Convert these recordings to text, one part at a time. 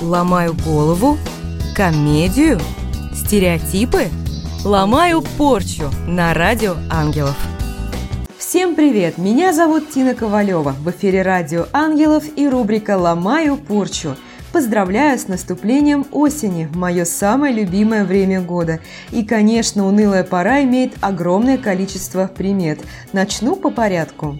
Ломаю голову? Комедию? Стереотипы? Ломаю порчу на радио «Ангелов». Всем привет! Меня зовут Тина Ковалева. В эфире радио «Ангелов» и рубрика «Ломаю порчу». Поздравляю с наступлением осени, мое самое любимое время года. И, конечно, унылая пора имеет огромное количество примет. Начну по порядку.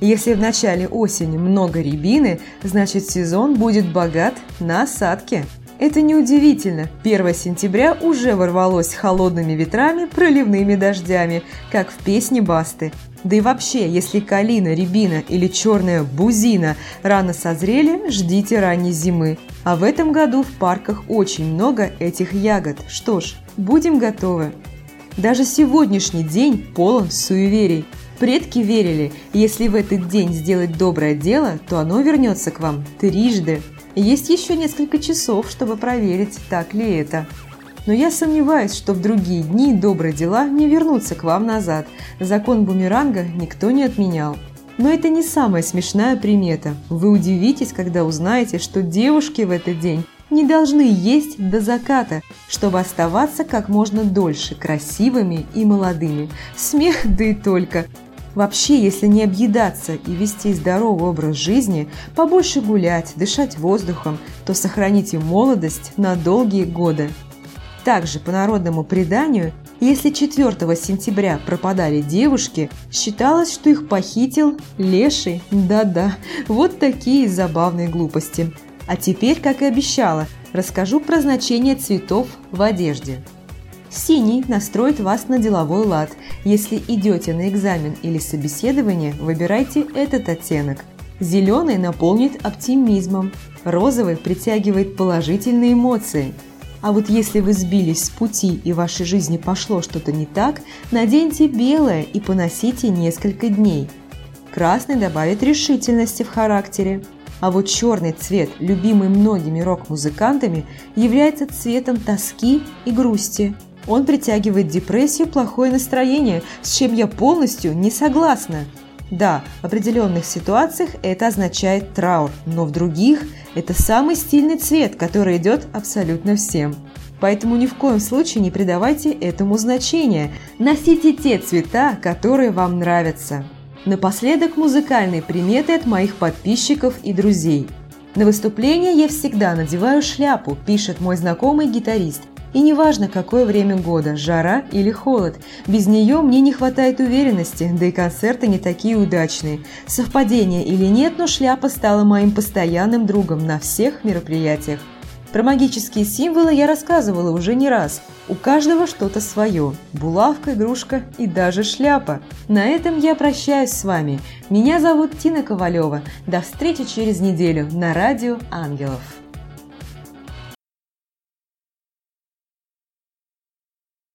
Если в начале осени много рябины, значит сезон будет богат на осадки. Это неудивительно. 1 сентября уже ворвалось холодными ветрами, проливными дождями, как в песне Басты. Да и вообще, если калина, рябина или черная бузина рано созрели, ждите ранней зимы. А в этом году в парках очень много этих ягод. Что ж, будем готовы. Даже сегодняшний день полон суеверий. Предки верили, если в этот день сделать доброе дело, то оно вернется к вам трижды. Есть еще несколько часов, чтобы проверить, так ли это. Но я сомневаюсь, что в другие дни добрые дела не вернутся к вам назад. Закон бумеранга никто не отменял. Но это не самая смешная примета. Вы удивитесь, когда узнаете, что девушки в этот день не должны есть до заката, чтобы оставаться как можно дольше красивыми и молодыми. Смех да и только. Вообще, если не объедаться и вести здоровый образ жизни, побольше гулять, дышать воздухом, то сохраните молодость на долгие годы. Также, по народному преданию, если 4 сентября пропадали девушки, считалось, что их похитил леший. Да-да, вот такие забавные глупости. А теперь, как и обещала, расскажу про значение цветов в одежде. Синий настроит вас на деловой лад. Если идете на экзамен или собеседование, выбирайте этот оттенок. Зеленый наполнит оптимизмом. Розовый притягивает положительные эмоции. А вот если вы сбились с пути и в вашей жизни пошло что-то не так, наденьте белое и поносите несколько дней. Красный добавит решительности в характере. А вот черный цвет, любимый многими рок-музыкантами, является цветом тоски и грусти – он притягивает депрессию, плохое настроение, с чем я полностью не согласна. Да, в определенных ситуациях это означает траур, но в других это самый стильный цвет, который идет абсолютно всем. Поэтому ни в коем случае не придавайте этому значения. Носите те цвета, которые вам нравятся. Напоследок музыкальные приметы от моих подписчиков и друзей. На выступление я всегда надеваю шляпу, пишет мой знакомый гитарист – и неважно, какое время года, жара или холод, без нее мне не хватает уверенности, да и концерты не такие удачные. Совпадение или нет, но шляпа стала моим постоянным другом на всех мероприятиях. Про магические символы я рассказывала уже не раз. У каждого что-то свое. Булавка, игрушка и даже шляпа. На этом я прощаюсь с вами. Меня зовут Тина Ковалева. До встречи через неделю на радио «Ангелов».